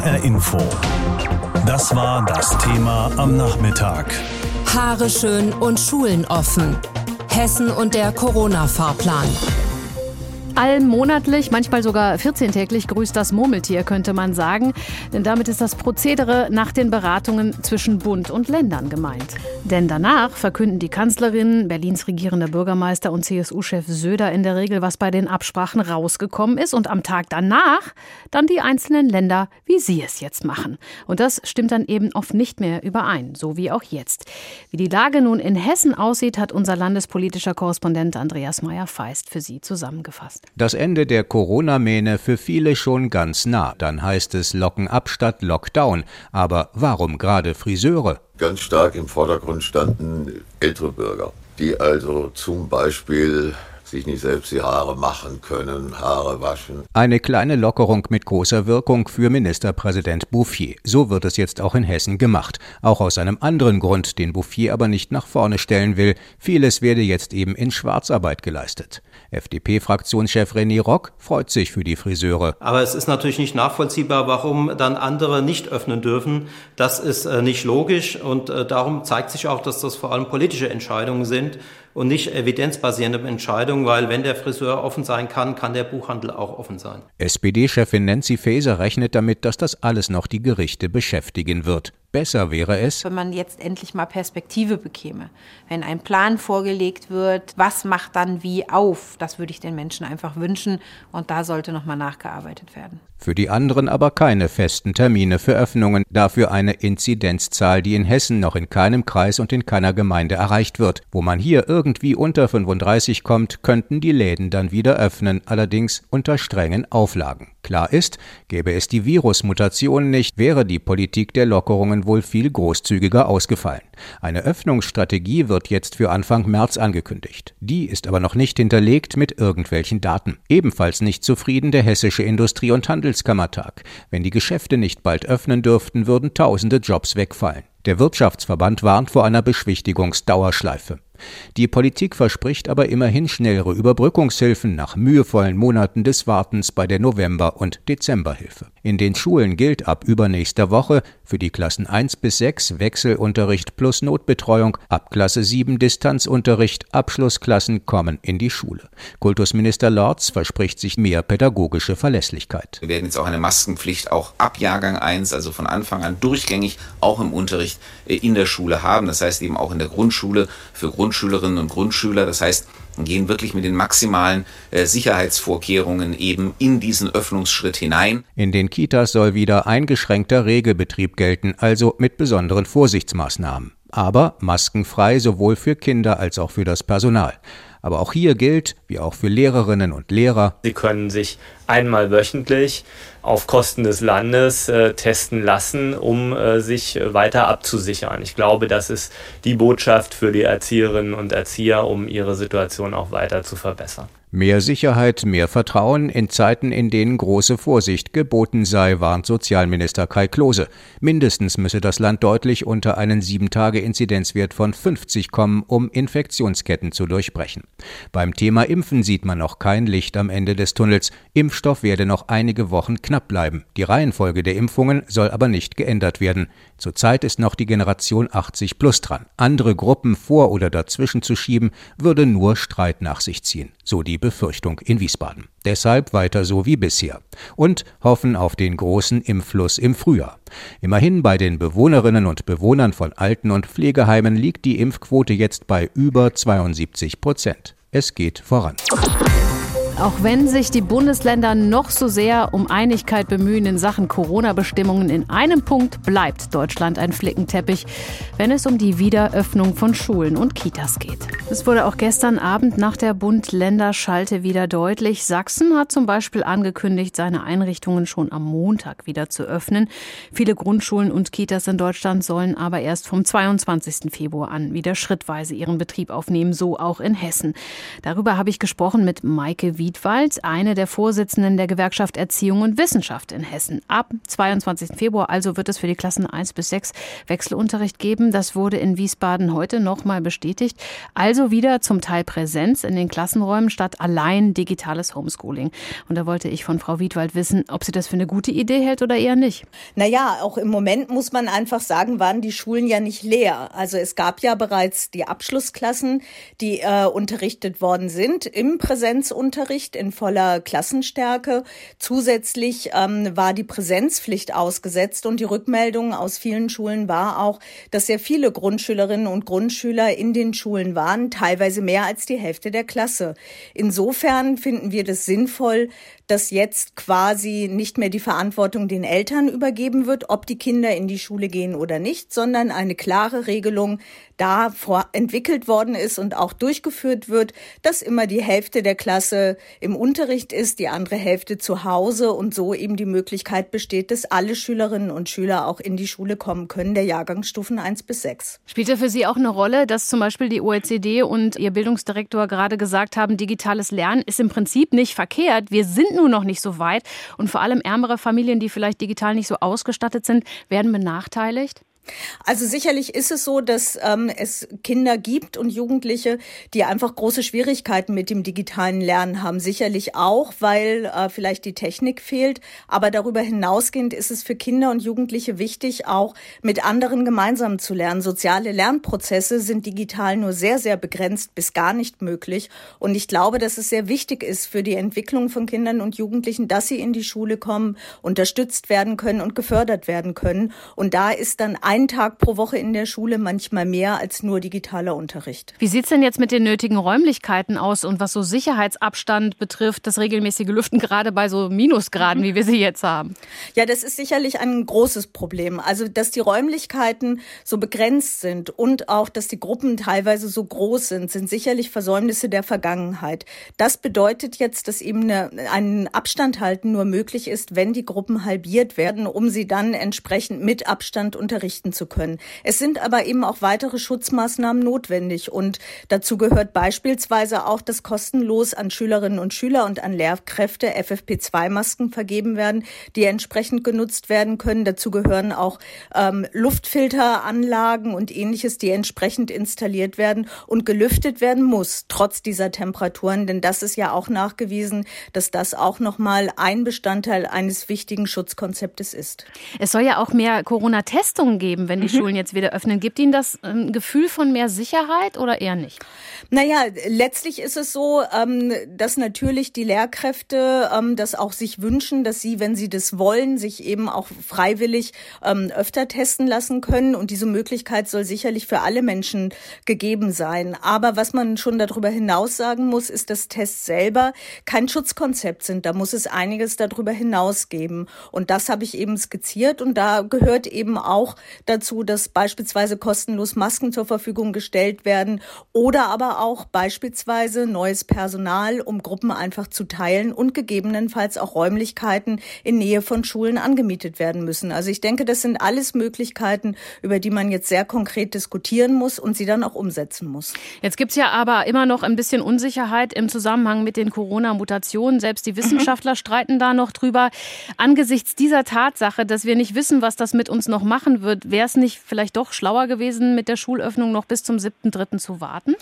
HR Info. Das war das Thema am Nachmittag. Haare schön und Schulen offen. Hessen und der Corona-Fahrplan. Allmonatlich, manchmal sogar 14-täglich grüßt das Murmeltier, könnte man sagen. Denn damit ist das Prozedere nach den Beratungen zwischen Bund und Ländern gemeint. Denn danach verkünden die Kanzlerin, Berlins regierender Bürgermeister und CSU-Chef Söder in der Regel, was bei den Absprachen rausgekommen ist. Und am Tag danach dann die einzelnen Länder, wie sie es jetzt machen. Und das stimmt dann eben oft nicht mehr überein, so wie auch jetzt. Wie die Lage nun in Hessen aussieht, hat unser landespolitischer Korrespondent Andreas Meyer-Feist für Sie zusammengefasst. Das Ende der Corona-Mähne für viele schon ganz nah. Dann heißt es Locken ab statt Lockdown. Aber warum gerade Friseure? Ganz stark im Vordergrund standen ältere Bürger, die also zum Beispiel sich nicht selbst die Haare machen können, Haare waschen. Eine kleine Lockerung mit großer Wirkung für Ministerpräsident Bouffier. So wird es jetzt auch in Hessen gemacht. Auch aus einem anderen Grund, den Bouffier aber nicht nach vorne stellen will. Vieles werde jetzt eben in Schwarzarbeit geleistet. FDP-Fraktionschef René Rock freut sich für die Friseure. Aber es ist natürlich nicht nachvollziehbar, warum dann andere nicht öffnen dürfen. Das ist äh, nicht logisch und äh, darum zeigt sich auch, dass das vor allem politische Entscheidungen sind und nicht evidenzbasierende Entscheidungen, weil wenn der Friseur offen sein kann, kann der Buchhandel auch offen sein. SPD-Chefin Nancy Faeser rechnet damit, dass das alles noch die Gerichte beschäftigen wird. Besser wäre es, wenn man jetzt endlich mal Perspektive bekäme. Wenn ein Plan vorgelegt wird, was macht dann wie auf? Das würde ich den Menschen einfach wünschen und da sollte noch mal nachgearbeitet werden. Für die anderen aber keine festen Termine für Öffnungen, dafür eine Inzidenzzahl, die in Hessen noch in keinem Kreis und in keiner Gemeinde erreicht wird. Wo man hier irgendwie unter 35 kommt, könnten die Läden dann wieder öffnen, allerdings unter strengen Auflagen. Klar ist, gäbe es die Virusmutation nicht, wäre die Politik der Lockerungen wohl viel großzügiger ausgefallen. Eine Öffnungsstrategie wird jetzt für Anfang März angekündigt. Die ist aber noch nicht hinterlegt mit irgendwelchen Daten. Ebenfalls nicht zufrieden der Hessische Industrie- und Handelskammertag. Wenn die Geschäfte nicht bald öffnen dürften, würden tausende Jobs wegfallen. Der Wirtschaftsverband warnt vor einer Beschwichtigungsdauerschleife. Die Politik verspricht aber immerhin schnellere Überbrückungshilfen nach mühevollen Monaten des Wartens bei der November- und Dezemberhilfe. In den Schulen gilt ab übernächster Woche für die Klassen 1 bis 6 Wechselunterricht plus Notbetreuung, ab Klasse 7 Distanzunterricht, Abschlussklassen kommen in die Schule. Kultusminister Lorz verspricht sich mehr pädagogische Verlässlichkeit. Wir werden jetzt auch eine Maskenpflicht auch ab Jahrgang 1, also von Anfang an durchgängig auch im Unterricht äh, in der Schule haben. Das heißt eben auch in der Grundschule für Grund Grundschülerinnen und Grundschüler. Das heißt, gehen wirklich mit den maximalen äh, Sicherheitsvorkehrungen eben in diesen Öffnungsschritt hinein. In den Kitas soll wieder eingeschränkter Regelbetrieb gelten, also mit besonderen Vorsichtsmaßnahmen. Aber maskenfrei sowohl für Kinder als auch für das Personal. Aber auch hier gilt, wie auch für Lehrerinnen und Lehrer, Sie können sich einmal wöchentlich auf Kosten des Landes äh, testen lassen, um äh, sich weiter abzusichern. Ich glaube, das ist die Botschaft für die Erzieherinnen und Erzieher, um ihre Situation auch weiter zu verbessern. Mehr Sicherheit, mehr Vertrauen in Zeiten, in denen große Vorsicht geboten sei, warnt Sozialminister Kai Klose. Mindestens müsse das Land deutlich unter einen 7-Tage-Inzidenzwert von 50 kommen, um Infektionsketten zu durchbrechen. Beim Thema Impfen sieht man noch kein Licht am Ende des Tunnels. Impfstoff werde noch einige Wochen knapp bleiben. Die Reihenfolge der Impfungen soll aber nicht geändert werden. Zurzeit ist noch die Generation 80 plus dran. Andere Gruppen vor oder dazwischen zu schieben, würde nur Streit nach sich ziehen. So die Befürchtung in Wiesbaden. Deshalb weiter so wie bisher. Und hoffen auf den großen Impffluss im Frühjahr. Immerhin bei den Bewohnerinnen und Bewohnern von Alten- und Pflegeheimen liegt die Impfquote jetzt bei über 72 Prozent. Es geht voran. Auch wenn sich die Bundesländer noch so sehr um Einigkeit bemühen in Sachen Corona-Bestimmungen, in einem Punkt bleibt Deutschland ein Flickenteppich, wenn es um die Wiederöffnung von Schulen und Kitas geht. Es wurde auch gestern Abend nach der Bund-Länder-Schalte wieder deutlich. Sachsen hat zum Beispiel angekündigt, seine Einrichtungen schon am Montag wieder zu öffnen. Viele Grundschulen und Kitas in Deutschland sollen aber erst vom 22. Februar an wieder schrittweise ihren Betrieb aufnehmen, so auch in Hessen. Darüber habe ich gesprochen mit Maike Wiedemann Wiedwald, eine der Vorsitzenden der Gewerkschaft Erziehung und Wissenschaft in Hessen. Ab 22. Februar also wird es für die Klassen 1 bis 6 Wechselunterricht geben. Das wurde in Wiesbaden heute nochmal bestätigt. Also wieder zum Teil Präsenz in den Klassenräumen statt allein digitales Homeschooling. Und da wollte ich von Frau Wiedwald wissen, ob sie das für eine gute Idee hält oder eher nicht. Naja, auch im Moment muss man einfach sagen, waren die Schulen ja nicht leer. Also es gab ja bereits die Abschlussklassen, die äh, unterrichtet worden sind im Präsenzunterricht in voller Klassenstärke. Zusätzlich ähm, war die Präsenzpflicht ausgesetzt und die Rückmeldung aus vielen Schulen war auch, dass sehr viele Grundschülerinnen und Grundschüler in den Schulen waren, teilweise mehr als die Hälfte der Klasse. Insofern finden wir das sinnvoll, dass jetzt quasi nicht mehr die Verantwortung den Eltern übergeben wird, ob die Kinder in die Schule gehen oder nicht, sondern eine klare Regelung da entwickelt worden ist und auch durchgeführt wird, dass immer die Hälfte der Klasse im Unterricht ist, die andere Hälfte zu Hause und so eben die Möglichkeit besteht, dass alle Schülerinnen und Schüler auch in die Schule kommen können, der Jahrgangsstufen 1 bis 6. Spielt ja für Sie auch eine Rolle, dass zum Beispiel die OECD und Ihr Bildungsdirektor gerade gesagt haben, digitales Lernen ist im Prinzip nicht verkehrt. Wir sind nur noch nicht so weit. Und vor allem ärmere Familien, die vielleicht digital nicht so ausgestattet sind, werden benachteiligt? Also sicherlich ist es so, dass ähm, es Kinder gibt und Jugendliche, die einfach große Schwierigkeiten mit dem digitalen Lernen haben. Sicherlich auch, weil äh, vielleicht die Technik fehlt. Aber darüber hinausgehend ist es für Kinder und Jugendliche wichtig, auch mit anderen gemeinsam zu lernen. Soziale Lernprozesse sind digital nur sehr, sehr begrenzt bis gar nicht möglich. Und ich glaube, dass es sehr wichtig ist für die Entwicklung von Kindern und Jugendlichen, dass sie in die Schule kommen, unterstützt werden können und gefördert werden können. Und da ist dann ein Tag pro Woche in der Schule manchmal mehr als nur digitaler Unterricht. Wie sieht es denn jetzt mit den nötigen Räumlichkeiten aus und was so Sicherheitsabstand betrifft, das regelmäßige Lüften gerade bei so Minusgraden, wie wir sie jetzt haben? Ja, das ist sicherlich ein großes Problem. Also, dass die Räumlichkeiten so begrenzt sind und auch, dass die Gruppen teilweise so groß sind, sind sicherlich Versäumnisse der Vergangenheit. Das bedeutet jetzt, dass eben eine, ein Abstand halten nur möglich ist, wenn die Gruppen halbiert werden, um sie dann entsprechend mit Abstand unterrichten verzichten zu können. Es sind aber eben auch weitere Schutzmaßnahmen notwendig und dazu gehört beispielsweise auch, dass kostenlos an Schülerinnen und Schüler und an Lehrkräfte FFP2-Masken vergeben werden, die entsprechend genutzt werden können. Dazu gehören auch ähm, Luftfilteranlagen und ähnliches, die entsprechend installiert werden und gelüftet werden muss, trotz dieser Temperaturen, denn das ist ja auch nachgewiesen, dass das auch nochmal ein Bestandteil eines wichtigen Schutzkonzeptes ist. Es soll ja auch mehr Corona-Testungen geben geben, wenn die mhm. Schulen jetzt wieder öffnen. Gibt Ihnen das ein Gefühl von mehr Sicherheit oder eher nicht? Naja, letztlich ist es so, ähm, dass natürlich die Lehrkräfte ähm, das auch sich wünschen, dass sie, wenn sie das wollen, sich eben auch freiwillig ähm, öfter testen lassen können. Und diese Möglichkeit soll sicherlich für alle Menschen gegeben sein. Aber was man schon darüber hinaus sagen muss, ist, dass Tests selber kein Schutzkonzept sind. Da muss es einiges darüber hinaus geben. Und das habe ich eben skizziert. Und da gehört eben auch dazu, dass beispielsweise kostenlos Masken zur Verfügung gestellt werden oder aber auch beispielsweise neues Personal, um Gruppen einfach zu teilen und gegebenenfalls auch Räumlichkeiten in Nähe von Schulen angemietet werden müssen. Also ich denke, das sind alles Möglichkeiten, über die man jetzt sehr konkret diskutieren muss und sie dann auch umsetzen muss. Jetzt gibt es ja aber immer noch ein bisschen Unsicherheit im Zusammenhang mit den Corona-Mutationen. Selbst die Wissenschaftler mhm. streiten da noch drüber. Angesichts dieser Tatsache, dass wir nicht wissen, was das mit uns noch machen wird, wäre es nicht vielleicht doch schlauer gewesen, mit der Schulöffnung noch bis zum 7.3. zu warten?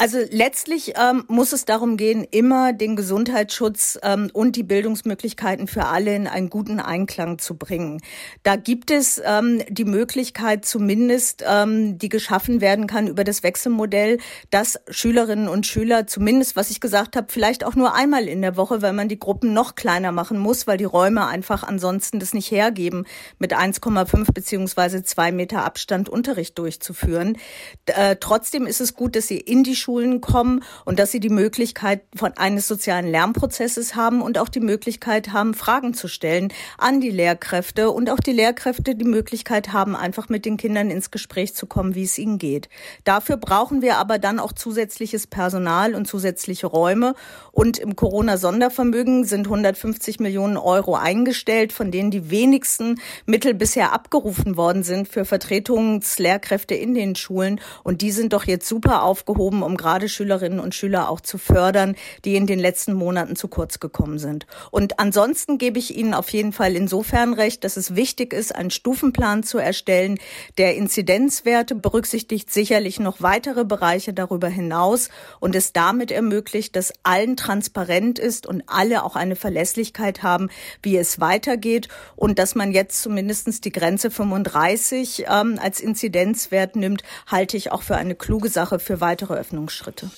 Also letztlich ähm, muss es darum gehen, immer den Gesundheitsschutz ähm, und die Bildungsmöglichkeiten für alle in einen guten Einklang zu bringen. Da gibt es ähm, die Möglichkeit zumindest, ähm, die geschaffen werden kann über das Wechselmodell, dass Schülerinnen und Schüler zumindest, was ich gesagt habe, vielleicht auch nur einmal in der Woche, weil man die Gruppen noch kleiner machen muss, weil die Räume einfach ansonsten das nicht hergeben, mit 1,5 beziehungsweise zwei Meter Abstand Unterricht durchzuführen. Äh, trotzdem ist es gut, dass sie in die Schule Schulen kommen und dass sie die Möglichkeit von eines sozialen Lernprozesses haben und auch die Möglichkeit haben, Fragen zu stellen an die Lehrkräfte und auch die Lehrkräfte die Möglichkeit haben, einfach mit den Kindern ins Gespräch zu kommen, wie es ihnen geht. Dafür brauchen wir aber dann auch zusätzliches Personal und zusätzliche Räume und im Corona-Sondervermögen sind 150 Millionen Euro eingestellt, von denen die wenigsten Mittel bisher abgerufen worden sind für Vertretungslehrkräfte in den Schulen und die sind doch jetzt super aufgehoben, um gerade Schülerinnen und Schüler auch zu fördern, die in den letzten Monaten zu kurz gekommen sind. Und ansonsten gebe ich Ihnen auf jeden Fall insofern recht, dass es wichtig ist, einen Stufenplan zu erstellen, der Inzidenzwerte berücksichtigt, sicherlich noch weitere Bereiche darüber hinaus und es damit ermöglicht, dass allen transparent ist und alle auch eine Verlässlichkeit haben, wie es weitergeht und dass man jetzt zumindest die Grenze 35 ähm, als Inzidenzwert nimmt, halte ich auch für eine kluge Sache für weitere Öffnungsschritte.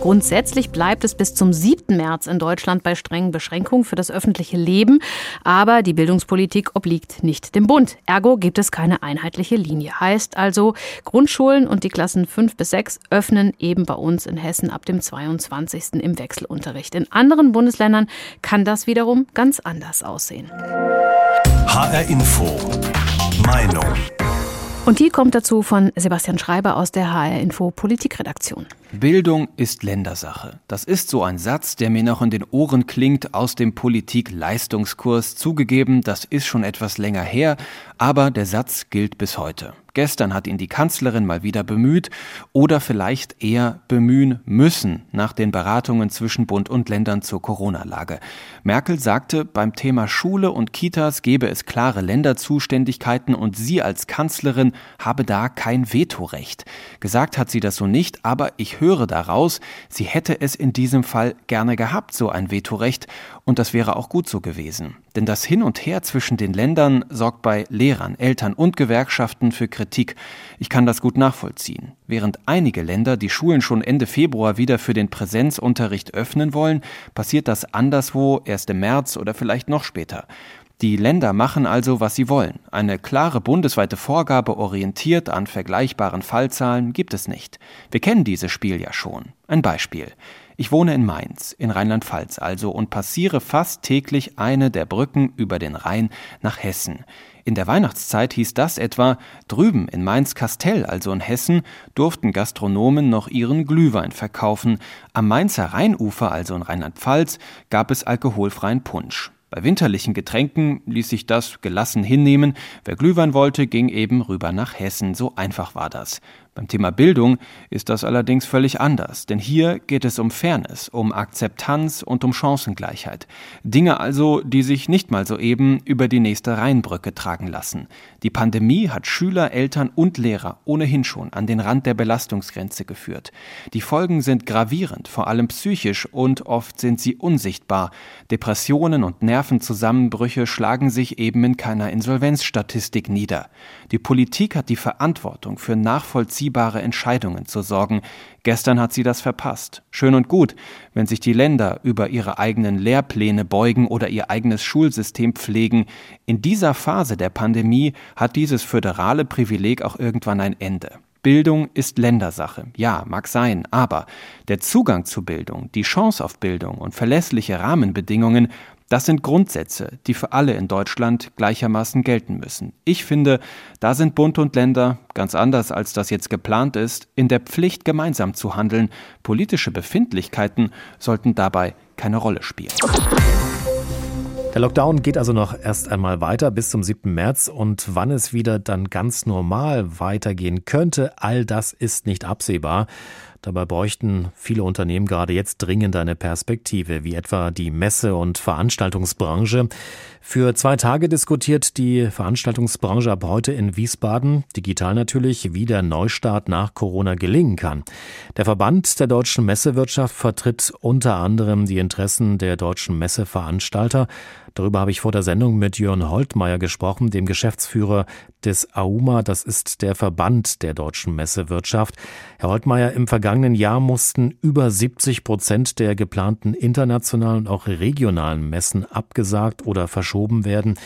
Grundsätzlich bleibt es bis zum 7. März in Deutschland bei strengen Beschränkungen für das öffentliche Leben. Aber die Bildungspolitik obliegt nicht dem Bund. Ergo gibt es keine einheitliche Linie. Heißt also, Grundschulen und die Klassen 5 bis 6 öffnen eben bei uns in Hessen ab dem 22. im Wechselunterricht. In anderen Bundesländern kann das wiederum ganz anders aussehen. HR Info. Meinung. Und die kommt dazu von Sebastian Schreiber aus der HR Info Politikredaktion. Bildung ist Ländersache. Das ist so ein Satz, der mir noch in den Ohren klingt aus dem Politik-Leistungskurs. Zugegeben, das ist schon etwas länger her, aber der Satz gilt bis heute. Gestern hat ihn die Kanzlerin mal wieder bemüht oder vielleicht eher bemühen müssen nach den Beratungen zwischen Bund und Ländern zur Corona-Lage. Merkel sagte, beim Thema Schule und Kitas gebe es klare Länderzuständigkeiten und sie als Kanzlerin habe da kein Vetorecht. Gesagt hat sie das so nicht, aber ich höre daraus, sie hätte es in diesem Fall gerne gehabt, so ein Vetorecht, und das wäre auch gut so gewesen. Denn das Hin und Her zwischen den Ländern sorgt bei Lehrern, Eltern und Gewerkschaften für Kritik. Ich kann das gut nachvollziehen. Während einige Länder die Schulen schon Ende Februar wieder für den Präsenzunterricht öffnen wollen, passiert das anderswo erst im März oder vielleicht noch später. Die Länder machen also, was sie wollen. Eine klare bundesweite Vorgabe orientiert an vergleichbaren Fallzahlen gibt es nicht. Wir kennen dieses Spiel ja schon. Ein Beispiel. Ich wohne in Mainz, in Rheinland-Pfalz also, und passiere fast täglich eine der Brücken über den Rhein nach Hessen. In der Weihnachtszeit hieß das etwa, drüben in Mainz-Kastell, also in Hessen, durften Gastronomen noch ihren Glühwein verkaufen. Am Mainzer Rheinufer, also in Rheinland-Pfalz, gab es alkoholfreien Punsch. Bei winterlichen Getränken ließ sich das gelassen hinnehmen. Wer Glühwein wollte, ging eben rüber nach Hessen. So einfach war das. Beim Thema Bildung ist das allerdings völlig anders, denn hier geht es um Fairness, um Akzeptanz und um Chancengleichheit. Dinge also, die sich nicht mal so eben über die nächste Rheinbrücke tragen lassen. Die Pandemie hat Schüler, Eltern und Lehrer ohnehin schon an den Rand der Belastungsgrenze geführt. Die Folgen sind gravierend, vor allem psychisch und oft sind sie unsichtbar. Depressionen und Nervenzusammenbrüche schlagen sich eben in keiner Insolvenzstatistik nieder. Die Politik hat die Verantwortung für Nachvollziehung nachvollziehbare Entscheidungen zu sorgen. Gestern hat sie das verpasst. Schön und gut, wenn sich die Länder über ihre eigenen Lehrpläne beugen oder ihr eigenes Schulsystem pflegen. In dieser Phase der Pandemie hat dieses föderale Privileg auch irgendwann ein Ende. Bildung ist Ländersache. Ja, mag sein, aber der Zugang zu Bildung, die Chance auf Bildung und verlässliche Rahmenbedingungen das sind Grundsätze, die für alle in Deutschland gleichermaßen gelten müssen. Ich finde, da sind Bund und Länder, ganz anders als das jetzt geplant ist, in der Pflicht gemeinsam zu handeln. Politische Befindlichkeiten sollten dabei keine Rolle spielen. Der Lockdown geht also noch erst einmal weiter bis zum 7. März und wann es wieder dann ganz normal weitergehen könnte, all das ist nicht absehbar. Dabei bräuchten viele Unternehmen gerade jetzt dringend eine Perspektive, wie etwa die Messe- und Veranstaltungsbranche. Für zwei Tage diskutiert die Veranstaltungsbranche ab heute in Wiesbaden, digital natürlich, wie der Neustart nach Corona gelingen kann. Der Verband der deutschen Messewirtschaft vertritt unter anderem die Interessen der deutschen Messeveranstalter. Darüber habe ich vor der Sendung mit Jörn Holtmeier gesprochen, dem Geschäftsführer des AUMA. Das ist der Verband der deutschen Messewirtschaft. Herr Holtmeier, im vergangenen Jahr mussten über 70 Prozent der geplanten internationalen und auch regionalen Messen abgesagt oder verschoben werden.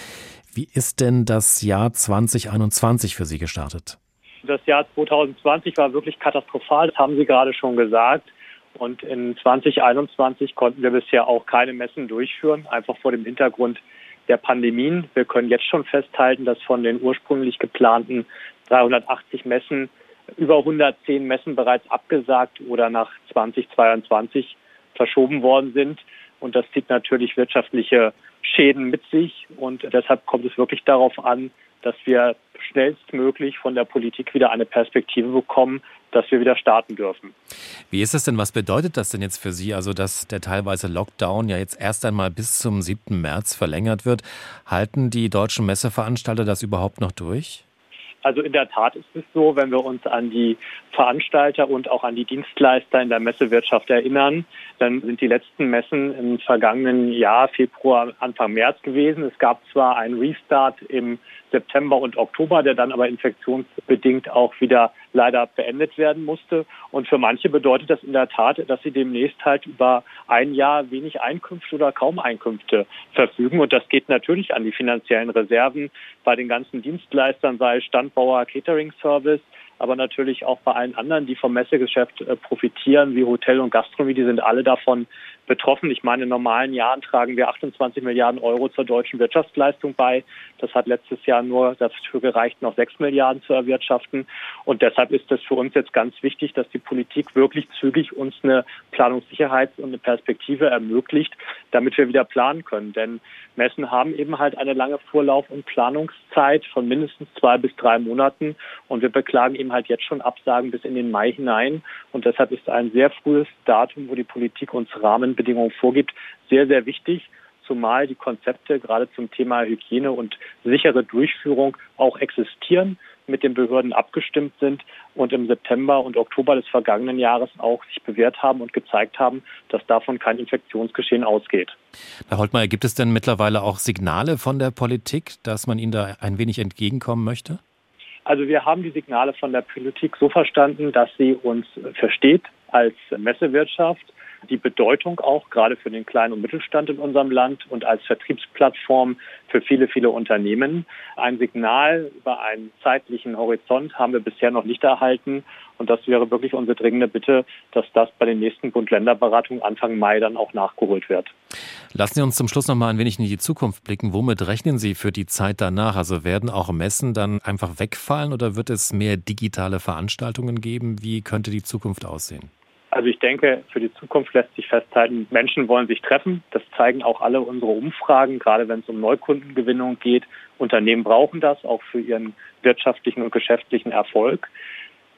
Wie ist denn das Jahr 2021 für Sie gestartet? Das Jahr 2020 war wirklich katastrophal, das haben Sie gerade schon gesagt. Und in 2021 konnten wir bisher auch keine Messen durchführen, einfach vor dem Hintergrund der Pandemien. Wir können jetzt schon festhalten, dass von den ursprünglich geplanten 380 Messen über 110 Messen bereits abgesagt oder nach 2022 verschoben worden sind. Und das zieht natürlich wirtschaftliche Schäden mit sich. Und deshalb kommt es wirklich darauf an, dass wir schnellstmöglich von der Politik wieder eine Perspektive bekommen, dass wir wieder starten dürfen. Wie ist das denn? Was bedeutet das denn jetzt für Sie? Also, dass der teilweise Lockdown ja jetzt erst einmal bis zum 7. März verlängert wird. Halten die deutschen Messeveranstalter das überhaupt noch durch? Also in der Tat ist es so, wenn wir uns an die Veranstalter und auch an die Dienstleister in der Messewirtschaft erinnern, dann sind die letzten Messen im vergangenen Jahr, Februar, Anfang März gewesen. Es gab zwar einen Restart im September und Oktober, der dann aber infektionsbedingt auch wieder leider beendet werden musste. Und für manche bedeutet das in der Tat, dass sie demnächst halt über ein Jahr wenig Einkünfte oder kaum Einkünfte verfügen. Und das geht natürlich an die finanziellen Reserven bei den ganzen Dienstleistern, sei Standbauer, Catering Service, aber natürlich auch bei allen anderen, die vom Messegeschäft äh, profitieren, wie Hotel und Gastronomie, die sind alle davon betroffen. Ich meine, in normalen Jahren tragen wir 28 Milliarden Euro zur deutschen Wirtschaftsleistung bei. Das hat letztes Jahr nur dafür gereicht, noch 6 Milliarden zu erwirtschaften. Und deshalb ist es für uns jetzt ganz wichtig, dass die Politik wirklich zügig uns eine Planungssicherheit und eine Perspektive ermöglicht, damit wir wieder planen können. Denn Messen haben eben halt eine lange Vorlauf- und Planungszeit von mindestens zwei bis drei Monaten. Und wir beklagen eben halt jetzt schon Absagen bis in den Mai hinein. Und deshalb ist ein sehr frühes Datum, wo die Politik uns Rahmen Rahmenbedingungen vorgibt, sehr, sehr wichtig, zumal die Konzepte gerade zum Thema Hygiene und sichere Durchführung auch existieren, mit den Behörden abgestimmt sind und im September und Oktober des vergangenen Jahres auch sich bewährt haben und gezeigt haben, dass davon kein Infektionsgeschehen ausgeht. Herr Holtmeier, gibt es denn mittlerweile auch Signale von der Politik, dass man Ihnen da ein wenig entgegenkommen möchte? Also wir haben die Signale von der Politik so verstanden, dass sie uns versteht als Messewirtschaft die Bedeutung auch gerade für den kleinen und Mittelstand in unserem Land und als Vertriebsplattform für viele, viele Unternehmen. Ein Signal über einen zeitlichen Horizont haben wir bisher noch nicht erhalten. Und das wäre wirklich unsere dringende Bitte, dass das bei den nächsten Bund-Länder-Beratungen Anfang Mai dann auch nachgeholt wird. Lassen Sie uns zum Schluss noch mal ein wenig in die Zukunft blicken. Womit rechnen Sie für die Zeit danach? Also werden auch Messen dann einfach wegfallen oder wird es mehr digitale Veranstaltungen geben? Wie könnte die Zukunft aussehen? Also ich denke, für die Zukunft lässt sich festhalten, Menschen wollen sich treffen. Das zeigen auch alle unsere Umfragen, gerade wenn es um Neukundengewinnung geht. Unternehmen brauchen das auch für ihren wirtschaftlichen und geschäftlichen Erfolg.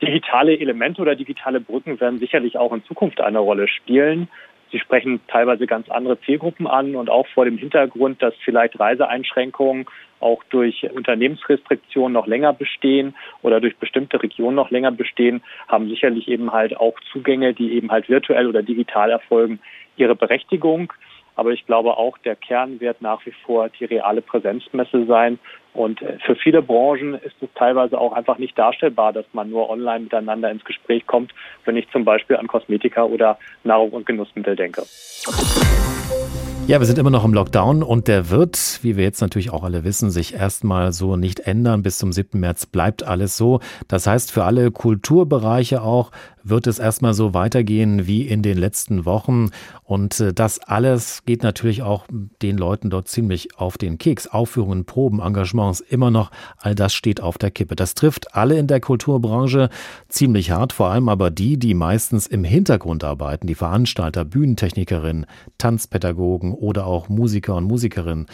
Digitale Elemente oder digitale Brücken werden sicherlich auch in Zukunft eine Rolle spielen. Sie sprechen teilweise ganz andere Zielgruppen an und auch vor dem Hintergrund, dass vielleicht Reiseeinschränkungen auch durch Unternehmensrestriktionen noch länger bestehen oder durch bestimmte Regionen noch länger bestehen, haben sicherlich eben halt auch Zugänge, die eben halt virtuell oder digital erfolgen, ihre Berechtigung. Aber ich glaube auch, der Kern wird nach wie vor die reale Präsenzmesse sein. Und äh, für viele Branchen ist es teilweise auch einfach nicht darstellbar, dass man nur online miteinander ins Gespräch kommt, wenn ich zum Beispiel an Kosmetika oder Nahrung und Genussmittel denke. Ja, wir sind immer noch im Lockdown und der wird, wie wir jetzt natürlich auch alle wissen, sich erstmal so nicht ändern. Bis zum 7. März bleibt alles so. Das heißt, für alle Kulturbereiche auch wird es erstmal so weitergehen wie in den letzten Wochen. Und äh, das alles geht natürlich auch den Leuten dort ziemlich auf den Keks. Aufführungen, Proben, Engagements, immer noch, all das steht auf der Kippe. Das trifft alle in der Kulturbranche ziemlich hart, vor allem aber die, die meistens im Hintergrund arbeiten, die Veranstalter, Bühnentechnikerinnen, Tanzpädagogen oder auch Musiker und Musikerinnen.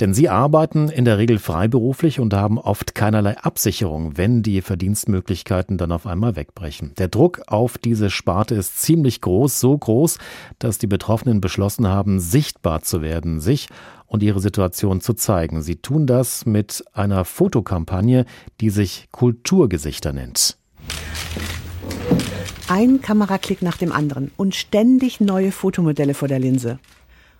Denn sie arbeiten in der Regel freiberuflich und haben oft keinerlei Absicherung, wenn die Verdienstmöglichkeiten dann auf einmal wegbrechen. Der Druck auf diese Sparte ist ziemlich groß, so groß, dass die Betroffenen beschlossen haben, sichtbar zu werden, sich und ihre Situation zu zeigen. Sie tun das mit einer Fotokampagne, die sich Kulturgesichter nennt. Ein Kameraklick nach dem anderen und ständig neue Fotomodelle vor der Linse.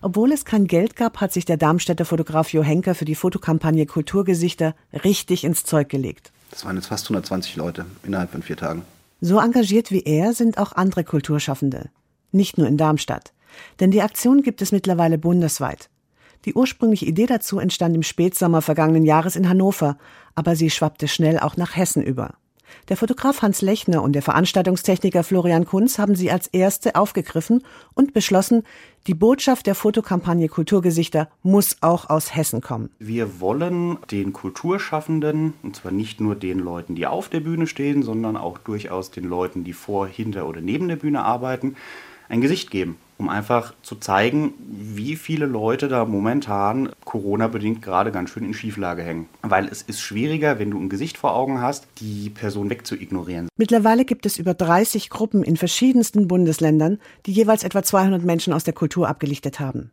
Obwohl es kein Geld gab, hat sich der Darmstädter Fotograf Jo Henker für die Fotokampagne Kulturgesichter richtig ins Zeug gelegt. Das waren jetzt fast 120 Leute innerhalb von vier Tagen. So engagiert wie er sind auch andere Kulturschaffende. Nicht nur in Darmstadt. Denn die Aktion gibt es mittlerweile bundesweit. Die ursprüngliche Idee dazu entstand im Spätsommer vergangenen Jahres in Hannover, aber sie schwappte schnell auch nach Hessen über. Der Fotograf Hans Lechner und der Veranstaltungstechniker Florian Kunz haben sie als erste aufgegriffen und beschlossen, die Botschaft der Fotokampagne Kulturgesichter muss auch aus Hessen kommen. Wir wollen den Kulturschaffenden, und zwar nicht nur den Leuten, die auf der Bühne stehen, sondern auch durchaus den Leuten, die vor, hinter oder neben der Bühne arbeiten, ein Gesicht geben. Um einfach zu zeigen, wie viele Leute da momentan Corona-bedingt gerade ganz schön in Schieflage hängen. Weil es ist schwieriger, wenn du ein Gesicht vor Augen hast, die Person wegzuignorieren. Mittlerweile gibt es über 30 Gruppen in verschiedensten Bundesländern, die jeweils etwa 200 Menschen aus der Kultur abgelichtet haben.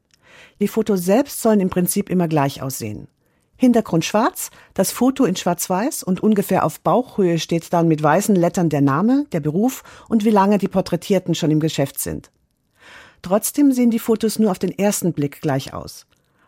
Die Fotos selbst sollen im Prinzip immer gleich aussehen. Hintergrund schwarz, das Foto in schwarz-weiß und ungefähr auf Bauchhöhe steht dann mit weißen Lettern der Name, der Beruf und wie lange die Porträtierten schon im Geschäft sind. Trotzdem sehen die Fotos nur auf den ersten Blick gleich aus.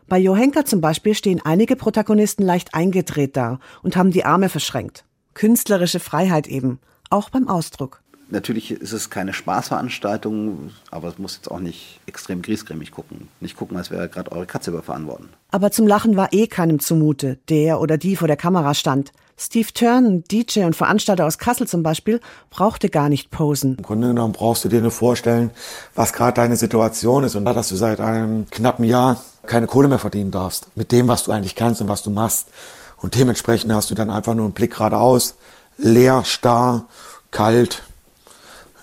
Bei Jo Henker zum Beispiel stehen einige Protagonisten leicht eingedreht da und haben die Arme verschränkt. Künstlerische Freiheit eben, auch beim Ausdruck. Natürlich ist es keine Spaßveranstaltung, aber es muss jetzt auch nicht extrem griesgrämig gucken. Nicht gucken, als wäre gerade eure Katze überfahren worden. Aber zum Lachen war eh keinem zumute, der oder die vor der Kamera stand. Steve Turn, DJ und Veranstalter aus Kassel zum Beispiel, brauchte gar nicht posen. Im Grunde genommen brauchst du dir nur vorstellen, was gerade deine Situation ist und dass du seit einem knappen Jahr keine Kohle mehr verdienen darfst. Mit dem, was du eigentlich kannst und was du machst. Und dementsprechend hast du dann einfach nur einen Blick geradeaus, leer, starr, kalt,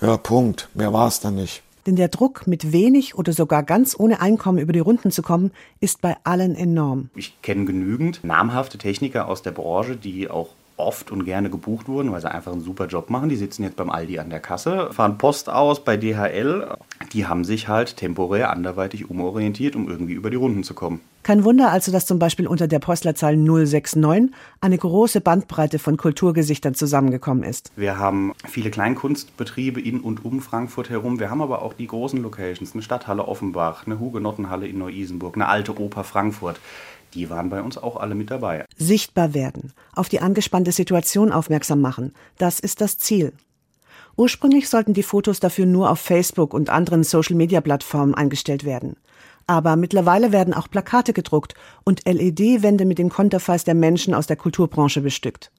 ja, Punkt. Mehr war es dann nicht. Denn der Druck, mit wenig oder sogar ganz ohne Einkommen über die Runden zu kommen, ist bei allen enorm. Ich kenne genügend namhafte Techniker aus der Branche, die auch oft und gerne gebucht wurden, weil sie einfach einen super Job machen. Die sitzen jetzt beim Aldi an der Kasse, fahren Post aus bei DHL. Die haben sich halt temporär anderweitig umorientiert, um irgendwie über die Runden zu kommen. Kein Wunder also, dass zum Beispiel unter der Postleitzahl 069 eine große Bandbreite von Kulturgesichtern zusammengekommen ist. Wir haben viele Kleinkunstbetriebe in und um Frankfurt herum. Wir haben aber auch die großen Locations, eine Stadthalle Offenbach, eine Hugenottenhalle in Neu-Isenburg, eine alte Oper Frankfurt die waren bei uns auch alle mit dabei. Sichtbar werden, auf die angespannte Situation aufmerksam machen, das ist das Ziel. Ursprünglich sollten die Fotos dafür nur auf Facebook und anderen Social-Media-Plattformen eingestellt werden. Aber mittlerweile werden auch Plakate gedruckt und LED-Wände mit den Konterfeis der Menschen aus der Kulturbranche bestückt.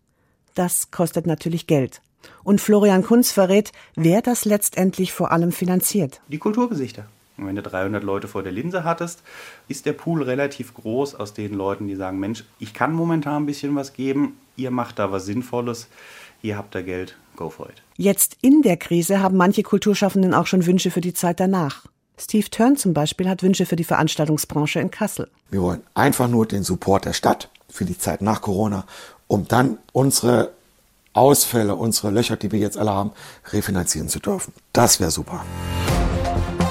Das kostet natürlich Geld. Und Florian Kunz verrät, wer das letztendlich vor allem finanziert. Die Kulturgesichter. Und wenn du 300 Leute vor der Linse hattest, ist der Pool relativ groß aus den Leuten, die sagen, Mensch, ich kann momentan ein bisschen was geben, ihr macht da was Sinnvolles, ihr habt da Geld, go for it. Jetzt in der Krise haben manche Kulturschaffenden auch schon Wünsche für die Zeit danach. Steve Turn zum Beispiel hat Wünsche für die Veranstaltungsbranche in Kassel. Wir wollen einfach nur den Support der Stadt für die Zeit nach Corona, um dann unsere Ausfälle, unsere Löcher, die wir jetzt alle haben, refinanzieren zu dürfen. Das wäre super.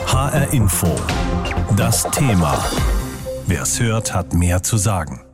HR Info. Das Thema. Wer es hört, hat mehr zu sagen.